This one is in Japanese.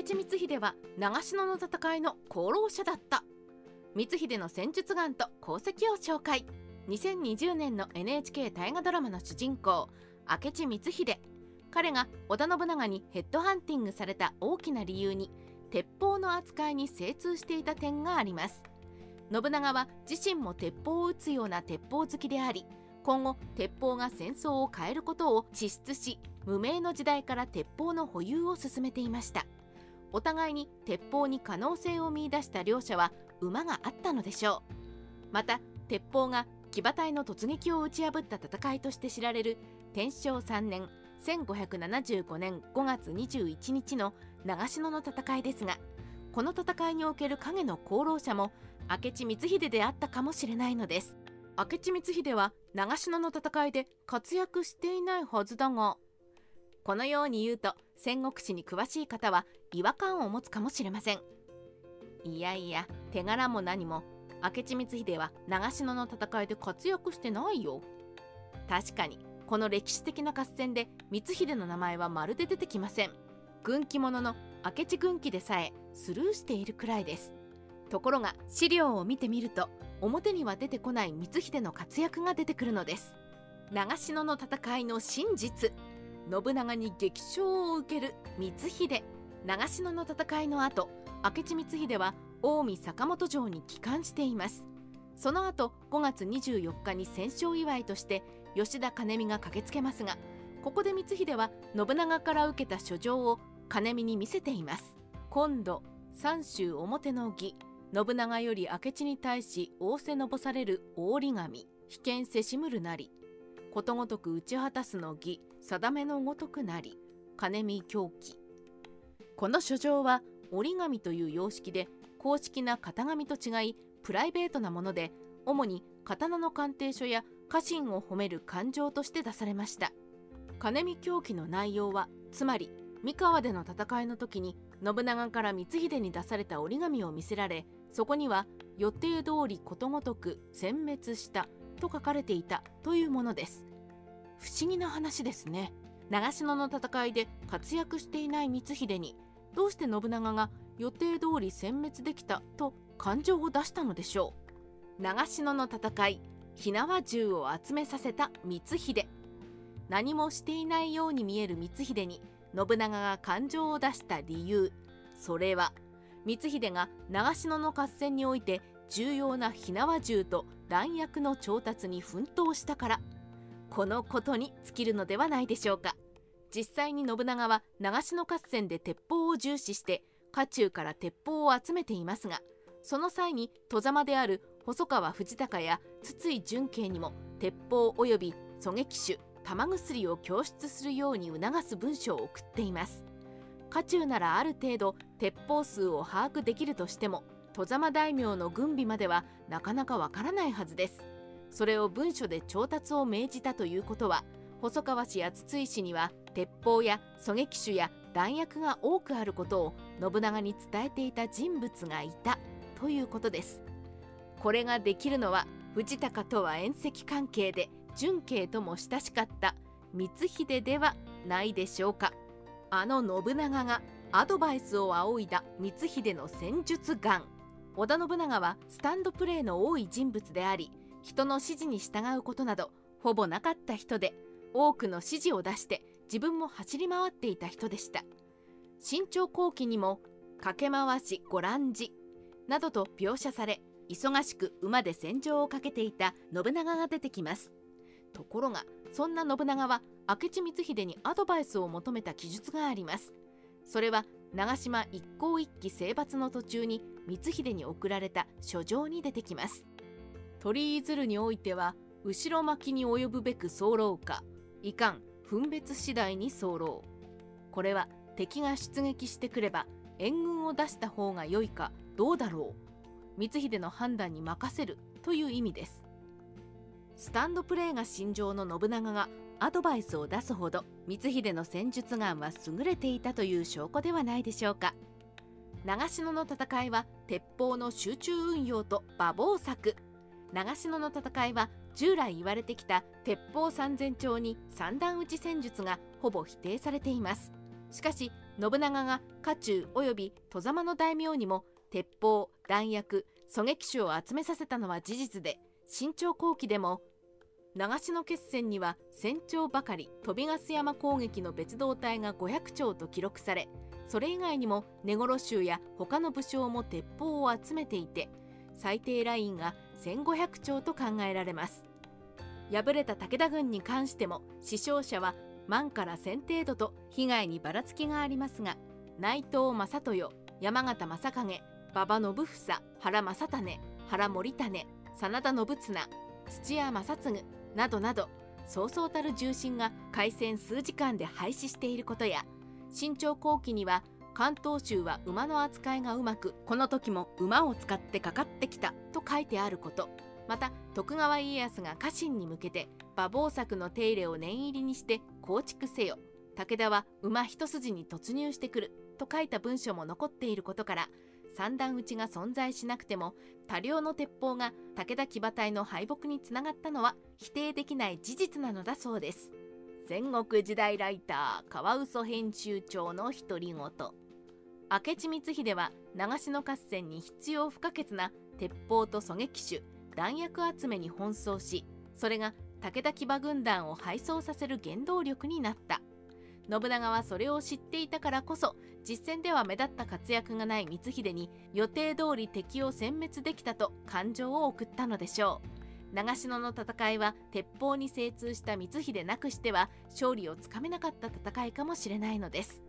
明智光秀は長篠の戦いの功労者だった。光秀の戦術眼と功績を紹介。2020年の NHK 大河ドラマの主人公明智光秀。彼が織田信長にヘッドハンティングされた大きな理由に鉄砲の扱いに精通していた点があります。信長は自身も鉄砲を撃つような鉄砲好きであり今後鉄砲が戦争を変えることを地質し無名の時代から鉄砲の保有を進めていました。お互いに鉄砲に可能性を見いだした両者は馬があったのでしょう。また鉄砲が騎馬隊の突撃を打ち破った戦いとして知られる天正3年1575年5月21日の長篠の戦いですがこの戦いにおける影の功労者も明智光秀であったかもしれないのです。明智光秀は長篠の戦いで活躍していないはずだがこのように言うと戦国史に詳しい方は違和感を持つかもしれません。いやいや手柄も何も明智光秀は長篠の戦いで活躍してないよ。確かにこの歴史的な合戦で光秀の名前はまるで出てきません。軍記物の明智軍記でさえスルーしているくらいです。ところが資料を見てみると表には出てこない光秀の活躍が出てくるのです。長篠の戦いの真実。信長に激勝を受ける光秀。長篠の戦いの後明智光秀は近江坂本城に帰還しています。その後5月24日に戦勝祝いとして吉田兼見が駆けつけますがここで光秀は信長から受けた書状を兼見に見せています。今度三州表の儀信長より明智に対し仰せのぼされる大利神被験せしむるなり。ことごとく打ち果たすの儀定めのごとくなり金見狂気。この書状は折り紙という様式で公式な型紙と違いプライベートなもので主に刀の鑑定書や家臣を褒める感情として出されました。金見狂気の内容はつまり三河での戦いの時に信長から光秀に出された折り紙を見せられそこには予定通りことごとく殲滅したと書かれていたというものです。不思議な話ですね。長篠の戦いで活躍していない光秀にどうして信長が予定通り殲滅できたと感情を出したのでしょう。長篠の戦い火縄銃を集めさせた光秀。何もしていないように見える光秀に信長が感情を出した理由。それは光秀が長篠の合戦において重要な火縄銃と弾薬の調達に奮闘したから。このことに尽きるのではないでしょうか。実際に信長は長篠合戦で鉄砲を重視して家中から鉄砲を集めていますがその際に戸様である細川藤孝や筒井純慶にも鉄砲及び狙撃手玉薬を供出するように促す文書を送っています。家中ならある程度鉄砲数を把握できるとしても戸様大名の軍備まではなかなかわからないはずです。それを文書で調達を命じたということは細川氏や筒井氏には鉄砲や狙撃手や弾薬が多くあることを信長に伝えていた人物がいたということです。これができるのは藤高とは縁戚関係で純慶とも親しかった光秀ではないでしょうか。あの信長がアドバイスを仰いだ光秀の戦術眼。織田信長はスタンドプレーの多い人物であり人の指示に従うことなどほぼなかった人で多くの指示を出して自分も走り回っていた人でした。新朝後期にも駆け回しご覧じなどと描写され忙しく馬で戦場をかけていた信長が出てきます。ところがそんな信長は明智光秀にアドバイスを求めた記述があります。それは長島一向一揆征伐の途中に光秀に送られた書状に出てきます。鳥居鶴においては後ろ巻きに及ぶべく候かいかん分別次第に候。これは敵が出撃してくれば援軍を出した方が良いかどうだろう。光秀の判断に任せるという意味です。スタンドプレーが心情の信長がアドバイスを出すほど光秀の戦術眼は優れていたという証拠ではないでしょうか。長篠の戦いは鉄砲の集中運用と馬防策長篠の戦いは従来言われてきた鉄砲三千丁に三段打ち戦術がほぼ否定されています。しかし信長が家中及び戸様の大名にも鉄砲弾薬狙撃手を集めさせたのは事実で新朝後期でも長篠決戦には戦長ばかり飛びガス山攻撃の別動隊が500丁と記録されそれ以外にも根頃衆や他の武将も鉄砲を集めていて最低ラインが1500丁と考えられます。敗れた武田軍に関しても死傷者は万から1000程度と被害にばらつきがありますが内藤正豊山形正景馬場信房原正種原森種真田信綱土屋正次などなどそうそうたる重臣が開戦数時間で廃止していることや新朝後期には関東州は馬の扱いがうまくこの時も馬を使ってかかってきたと書いてあること。また徳川家康が家臣に向けて馬房作の手入れを念入りにして構築せよ。武田は馬一筋に突入してくると書いた文書も残っていることから三段撃ちが存在しなくても多量の鉄砲が武田騎馬隊の敗北につながったのは否定できない事実なのだそうです。戦国時代ライターカワウソ編集長の独り言明智光秀は長篠合戦に必要不可欠な鉄砲と狙撃手弾薬集めに奔走しそれが武田騎馬軍団を敗走させる原動力になった。信長はそれを知っていたからこそ実戦では目立った活躍がない光秀に予定通り敵を殲滅できたと感情を送ったのでしょう長篠の戦いは鉄砲に精通した光秀なくしては勝利をつかめなかった戦いかもしれないのです。